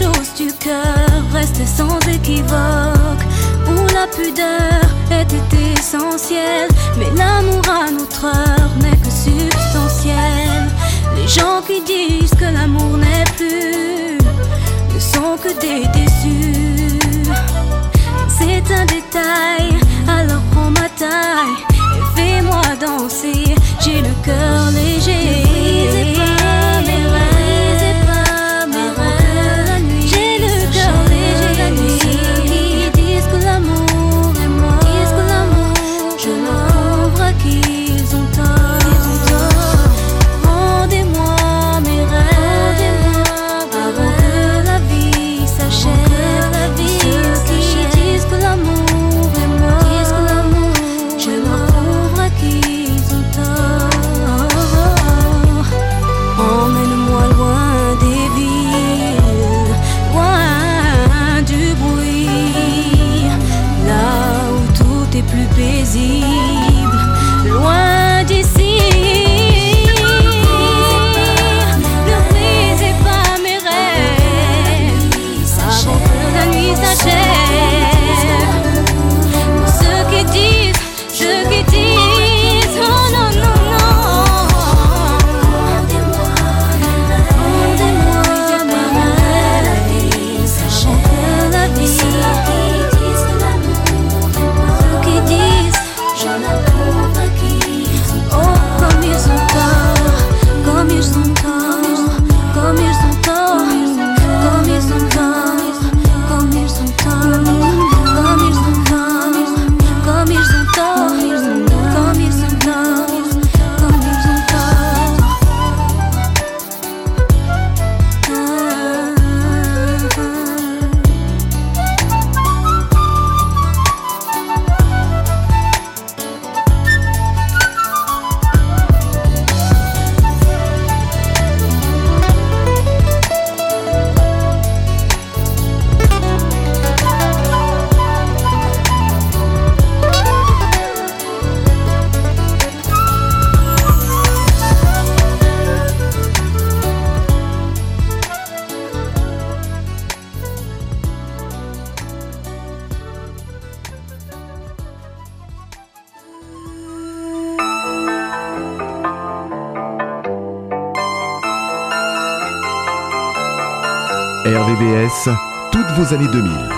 choses du cœur restent sans équivoque, où la pudeur était essentielle, mais l'amour à notre heure n'est que substantiel. Les gens qui disent que l'amour n'est plus ne sont que des déçus. C'est un détail, alors prends ma taille et fais-moi danser, j'ai le cœur léger. années 2000.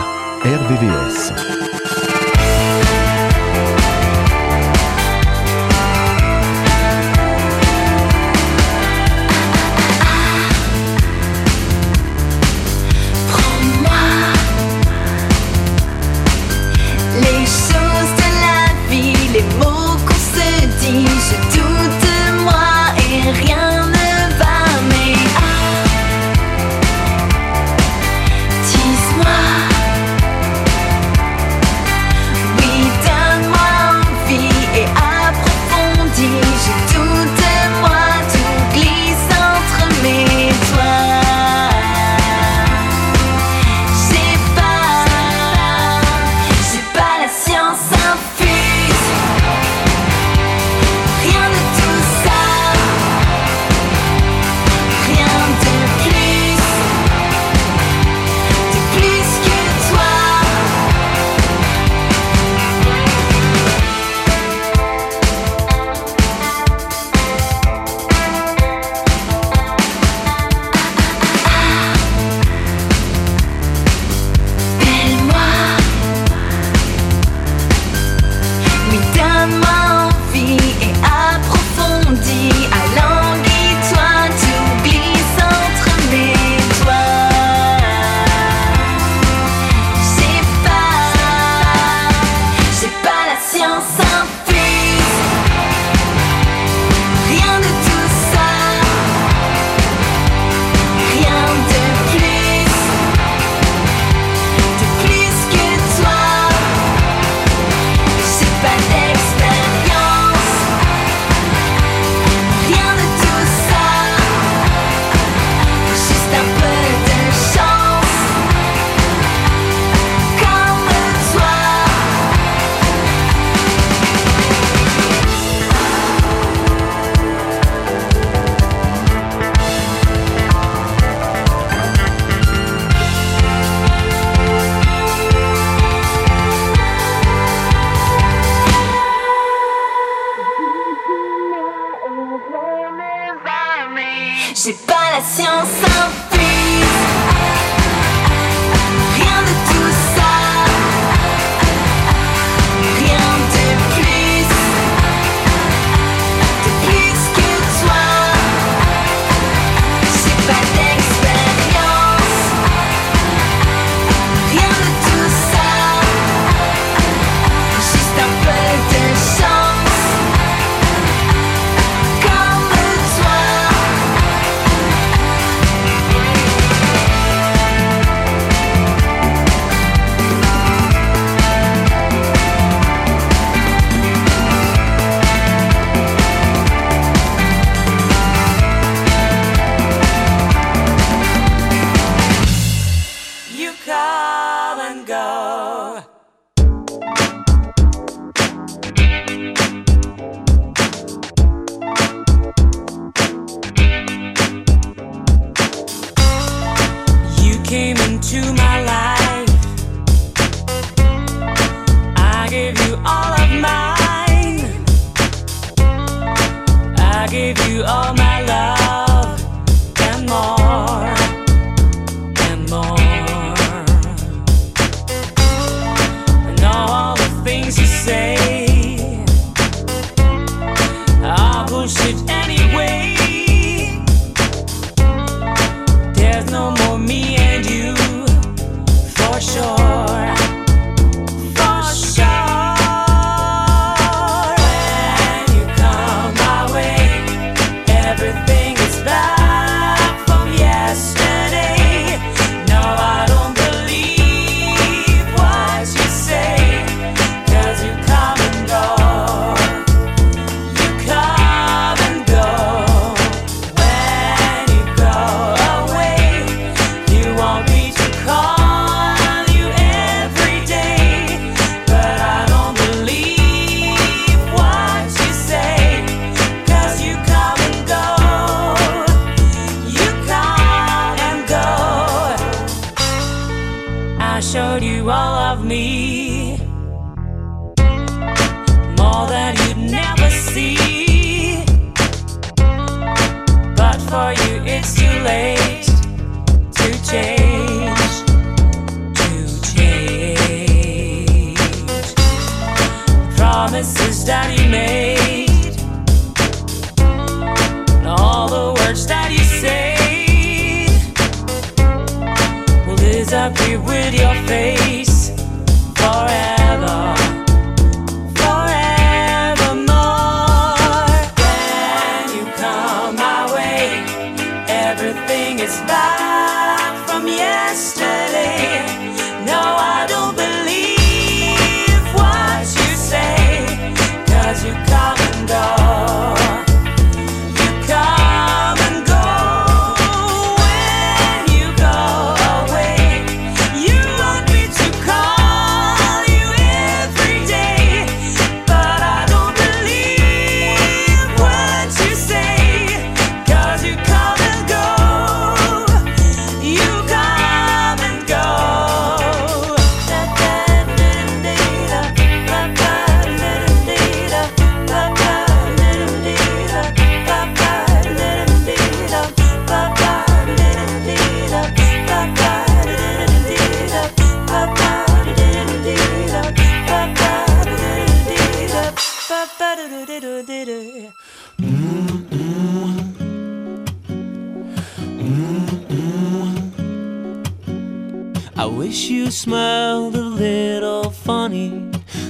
I wish you smiled a little funny,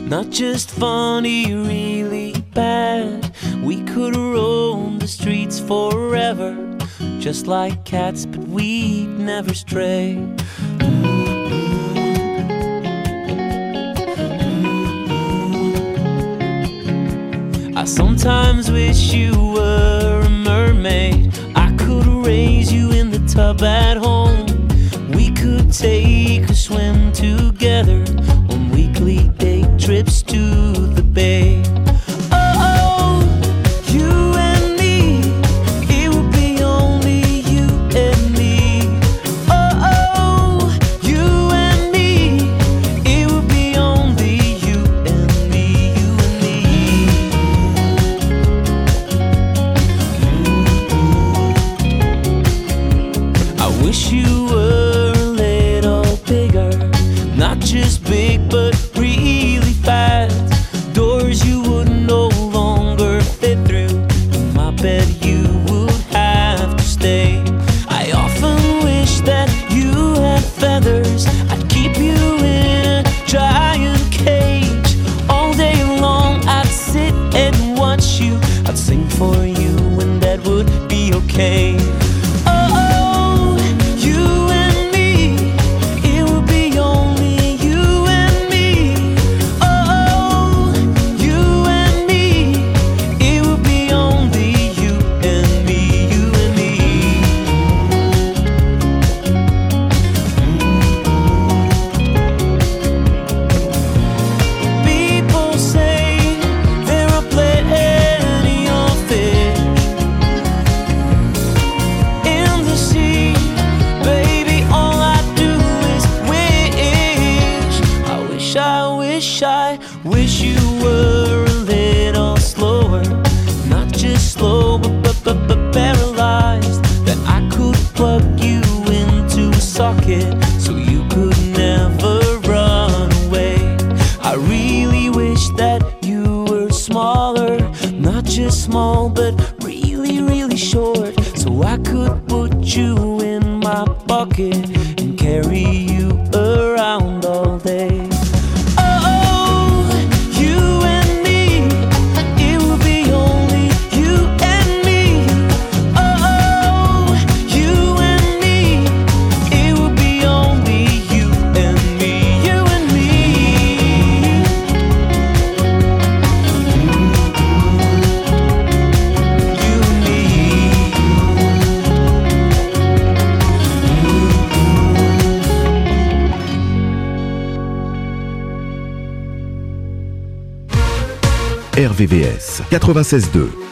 not just funny, really bad. We could roam the streets forever, just like cats, but we'd never stray. I sometimes wish you were a mermaid. I could raise you in the tub at home. We could take a swim together on weekly day trips to the bay. 96.2.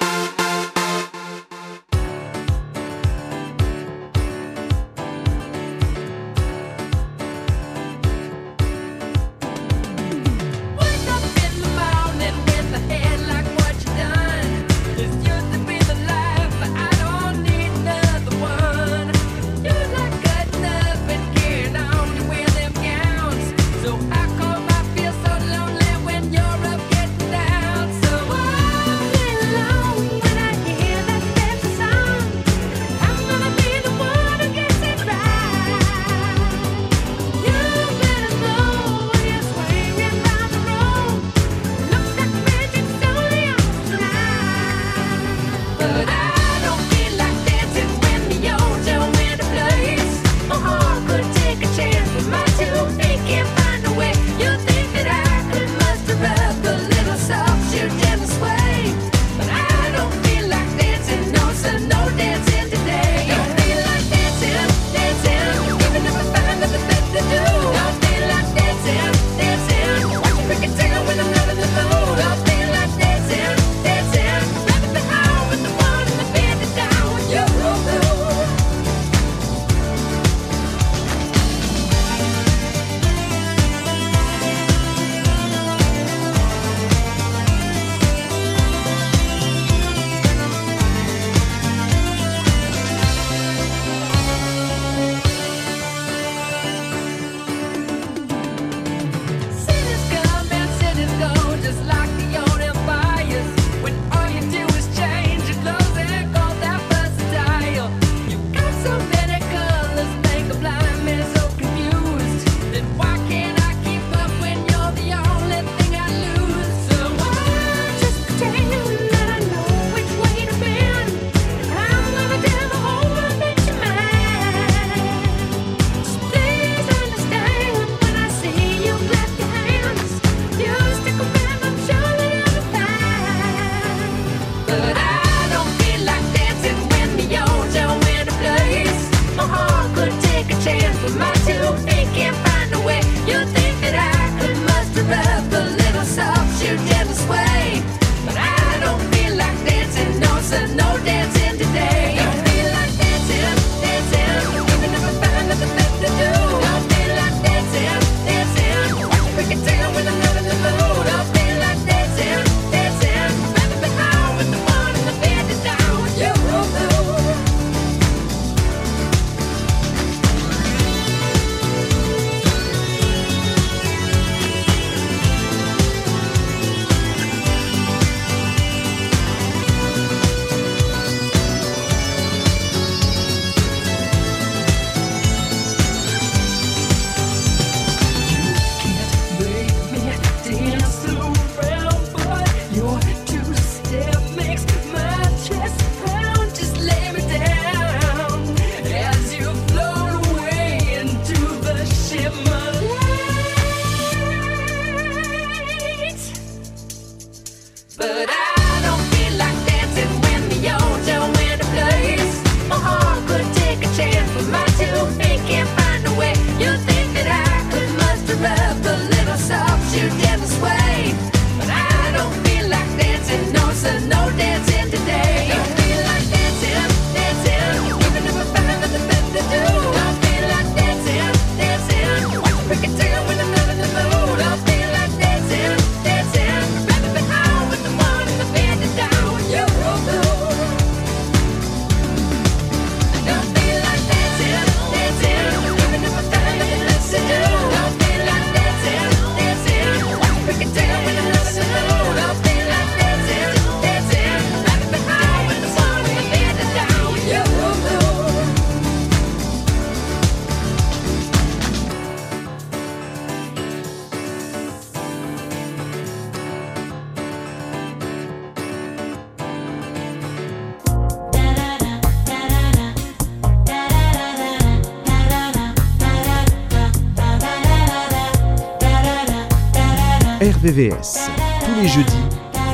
RVVS. Tous les jeudis,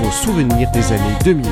vos souvenirs des années 2000.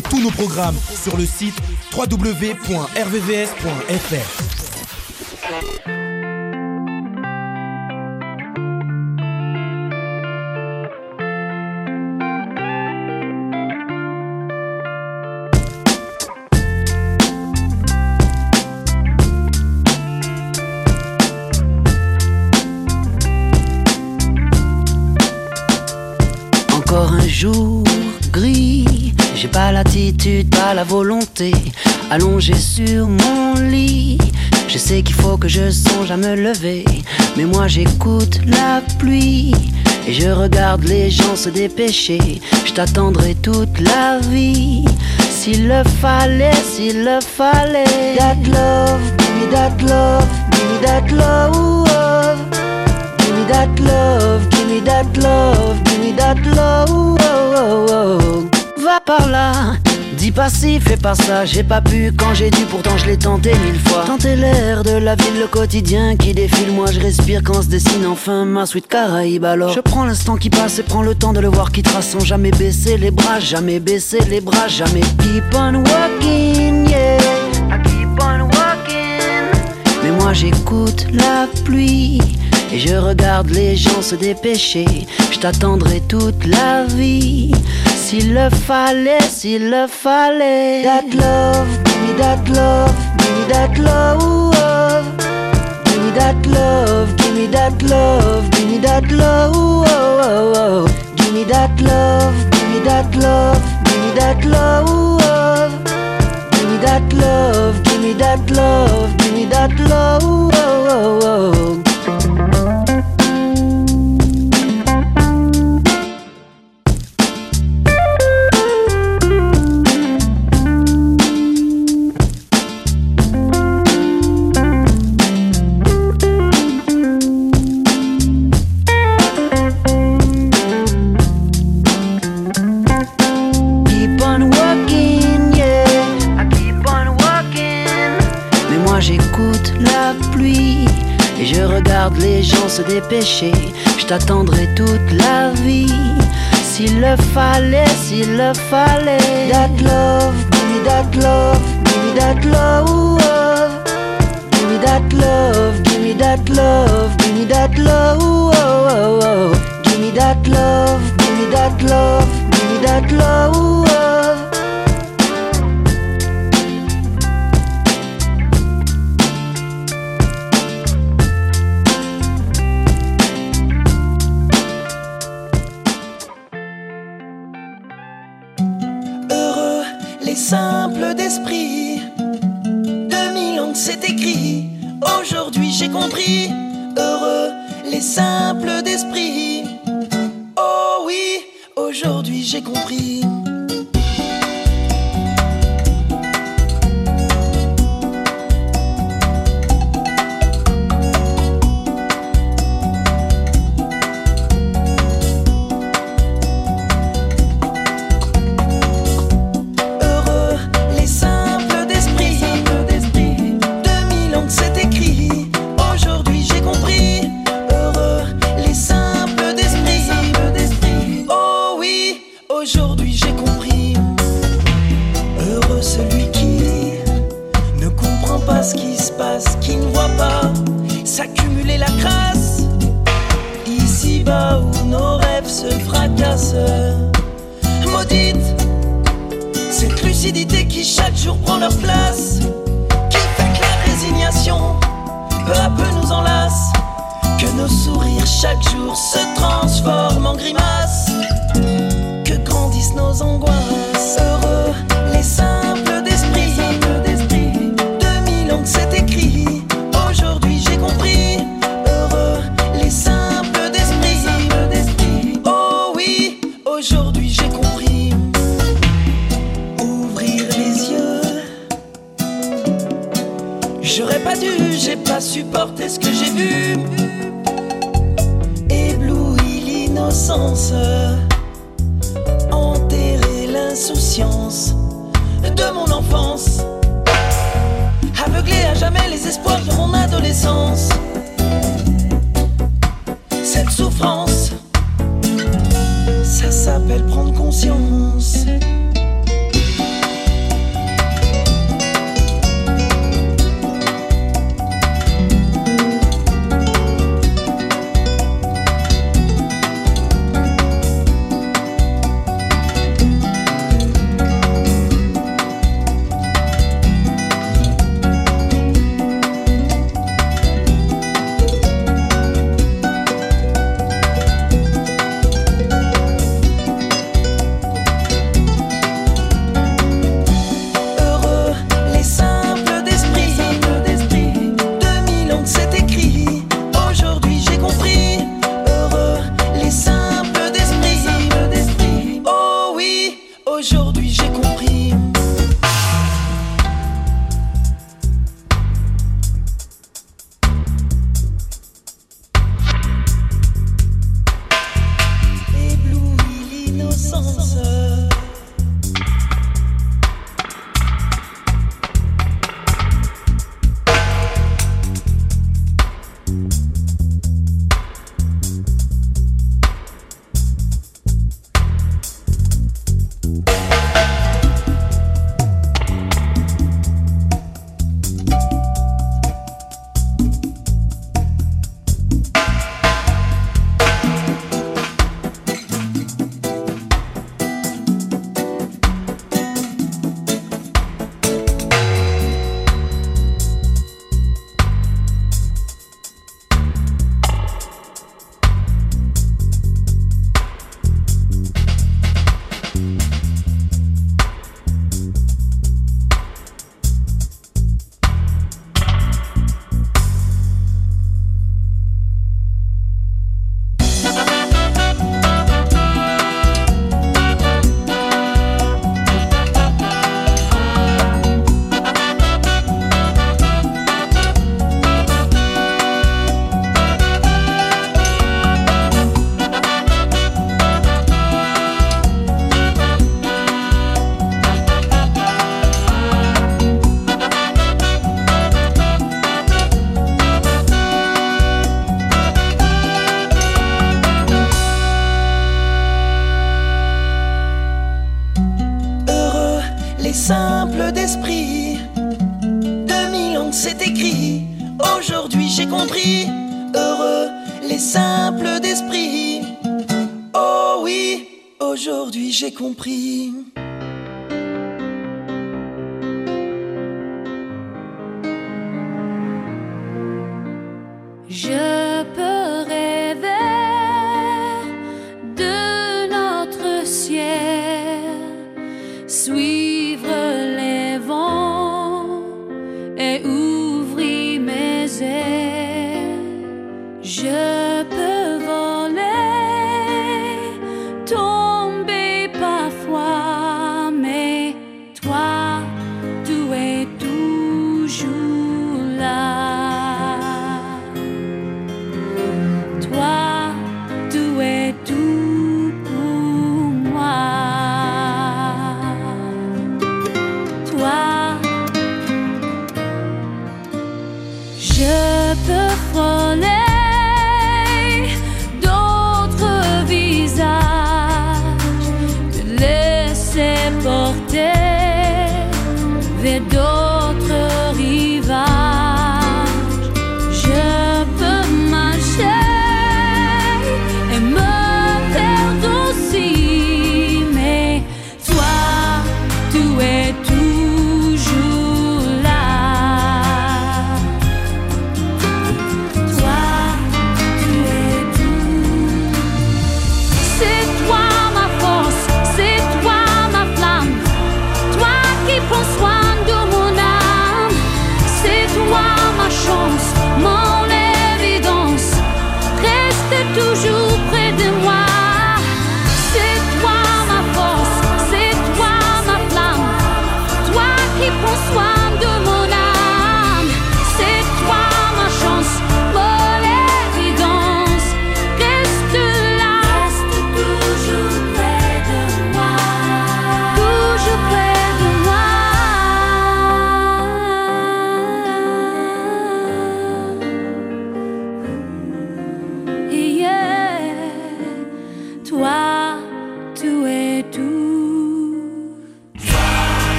Tous nos programmes sur le site www.rvvs.fr. Encore un jour gris, j'ai pas l'attitude, pas la volonté, allongé sur mon lit. Je sais qu'il faut que je songe à me lever, mais moi j'écoute la pluie et je regarde les gens se dépêcher. Je t'attendrai toute la vie, s'il le fallait, s'il le fallait. That love, give me that love, give me that love. Give me that love, give me that love, give me that love. Va par là, dis pas ci, fais pas ça. J'ai pas pu quand j'ai dû, pourtant je l'ai tenté mille fois. Tenter l'air de la ville, le quotidien qui défile. Moi je respire quand se dessine enfin ma suite Caraïbe. Alors je prends l'instant qui passe et prends le temps de le voir qui trace sans jamais baisser les bras, jamais baisser les bras, jamais keep on walking, yeah. I keep on walking. Mais moi j'écoute la pluie et je regarde les gens se dépêcher. Je t'attendrai toute la vie. S'il le fallait, s'il le fallait. That love, give me that love, give me that love. Give me that love, give me that love, give me that love. Give me that love, give me that love, give me that love. Give me that love, give me that love, give me that love. Regarde les gens se dépêcher. Je t'attendrai toute la vie. S'il le fallait, s'il le fallait. That love, give me that love, give me that love. Give me that love, give me that love, give me that love. Give me that love, give me that love, give me that love. Simples d'esprit. 2000 ans c'est écrit. Aujourd'hui j'ai compris. Heureux les simples d'esprit. Oh oui, aujourd'hui j'ai compris. Maudite cette lucidité qui chaque jour prend leur place, qui fait que la résignation peu à peu nous enlace, que nos sourires chaque jour se transforment en grimaces,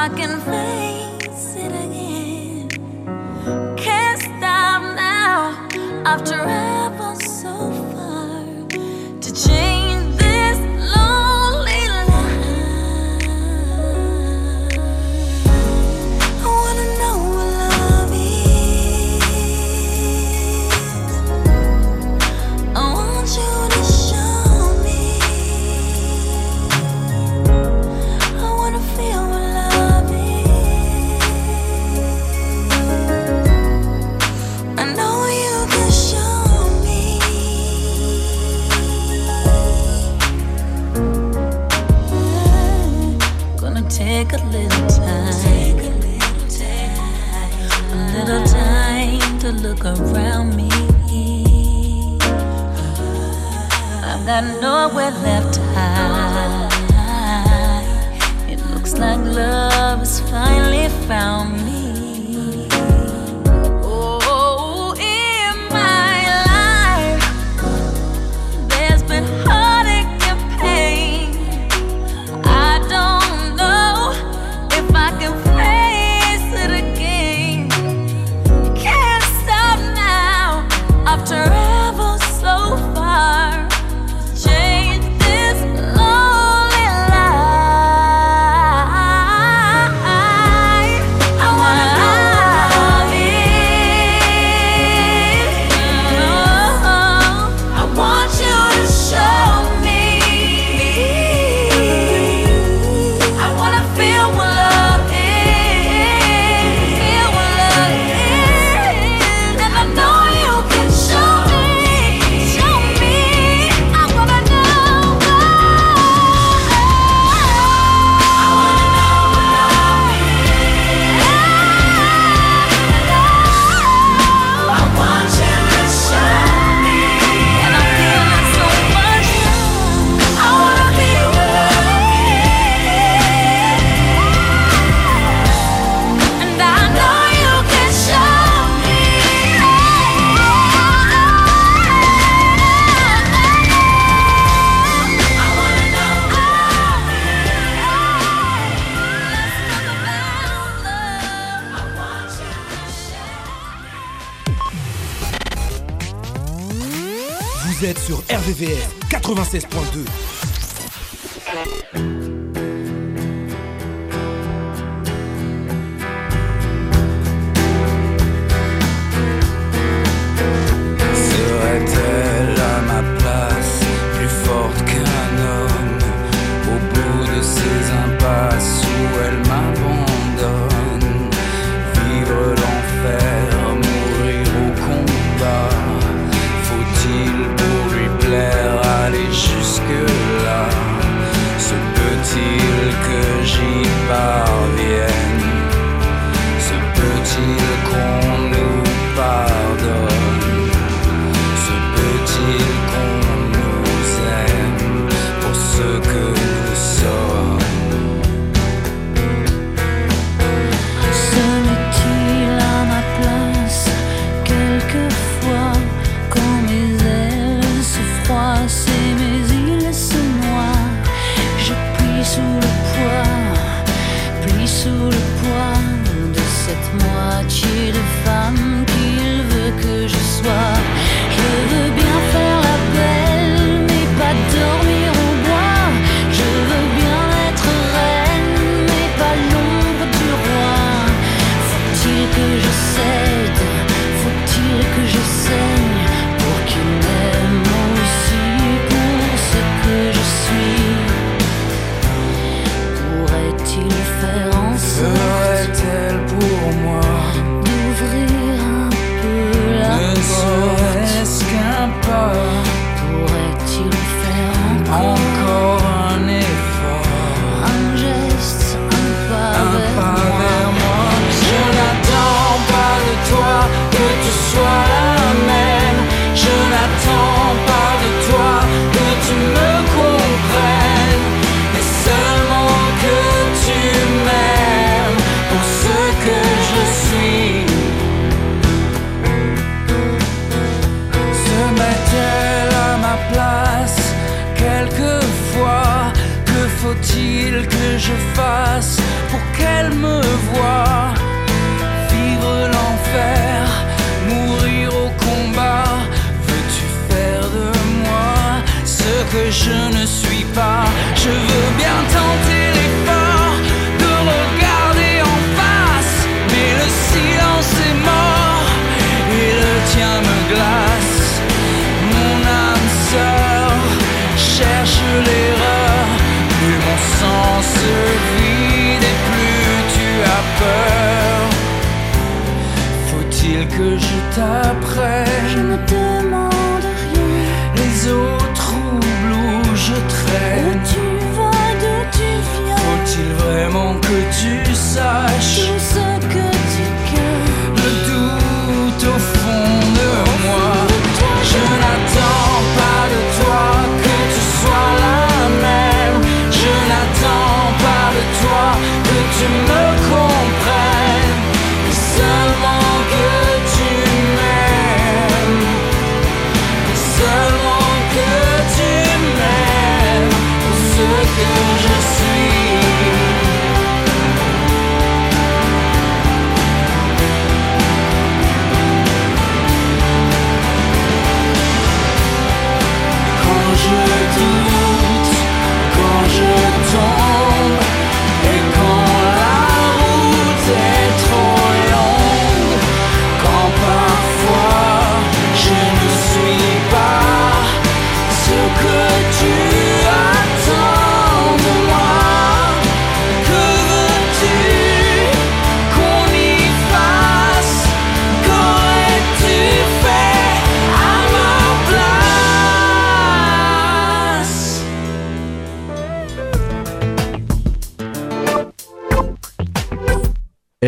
I can find nowhere left to hide. It looks like love has finally found me.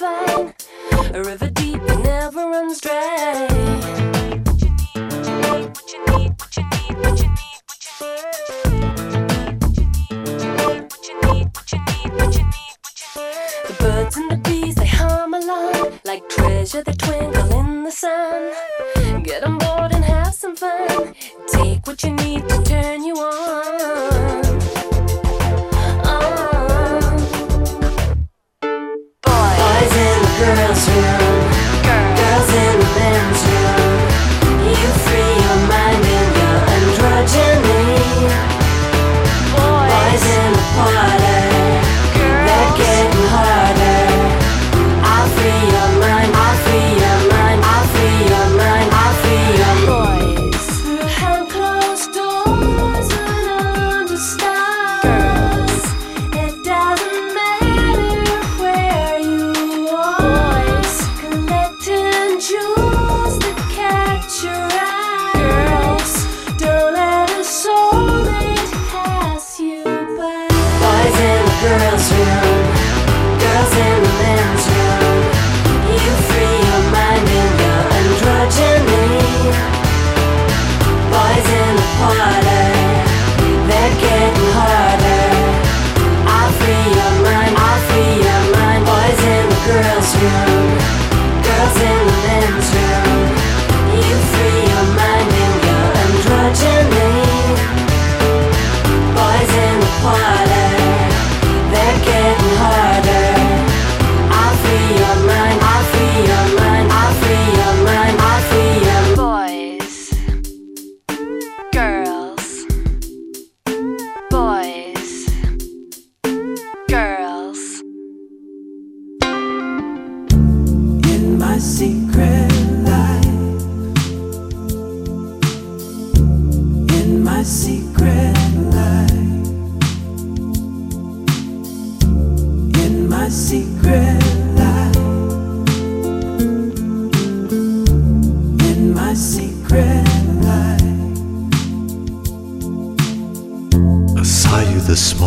a river deep never runs dry. here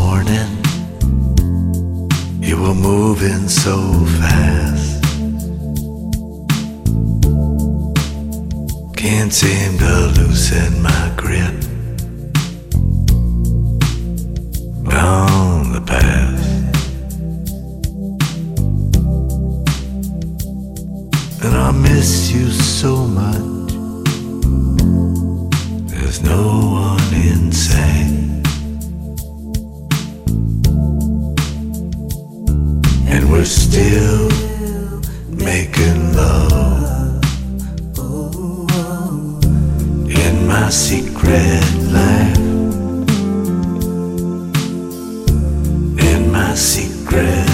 morning. You were moving so fast. Can't seem to loosen my grip on the past. And I miss you so much. There's no one inside. We're still making love in my secret life. In my secret.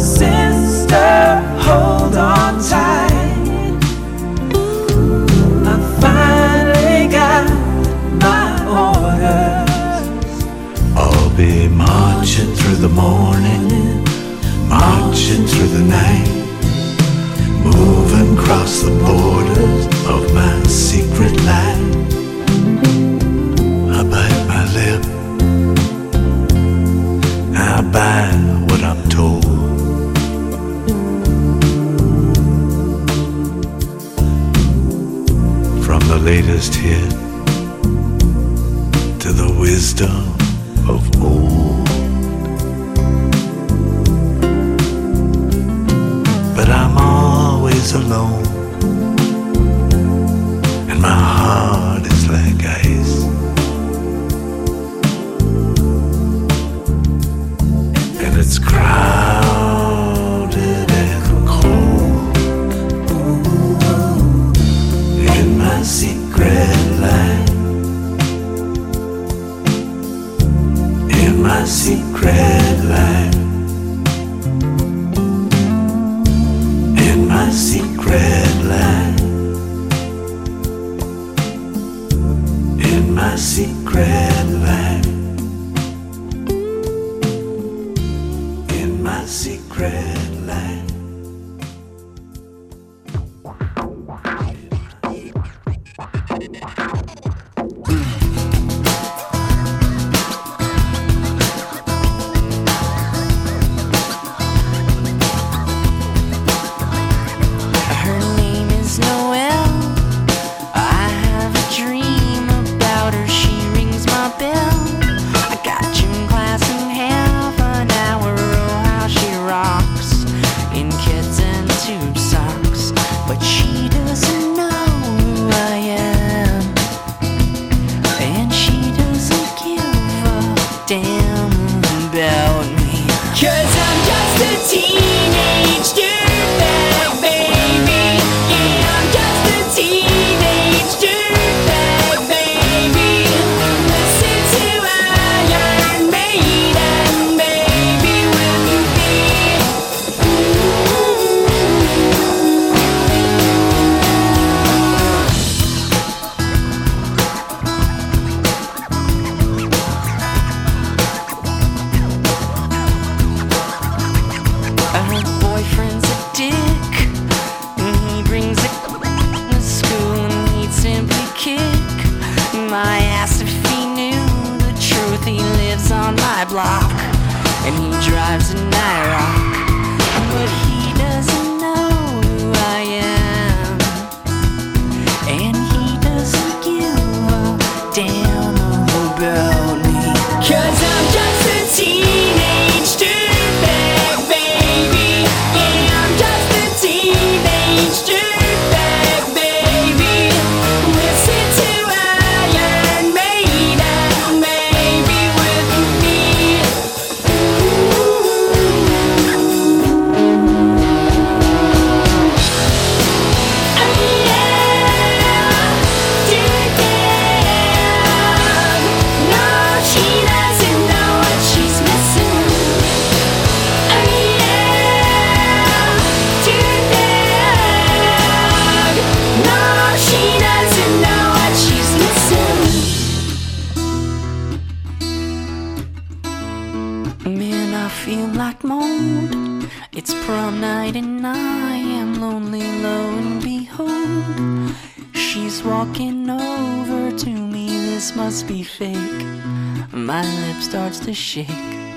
sister, hold on tight. I finally got my orders. I'll be marching through the morning, marching through the night, moving across the borders of my secret land. just hit to the wisdom starts to shake.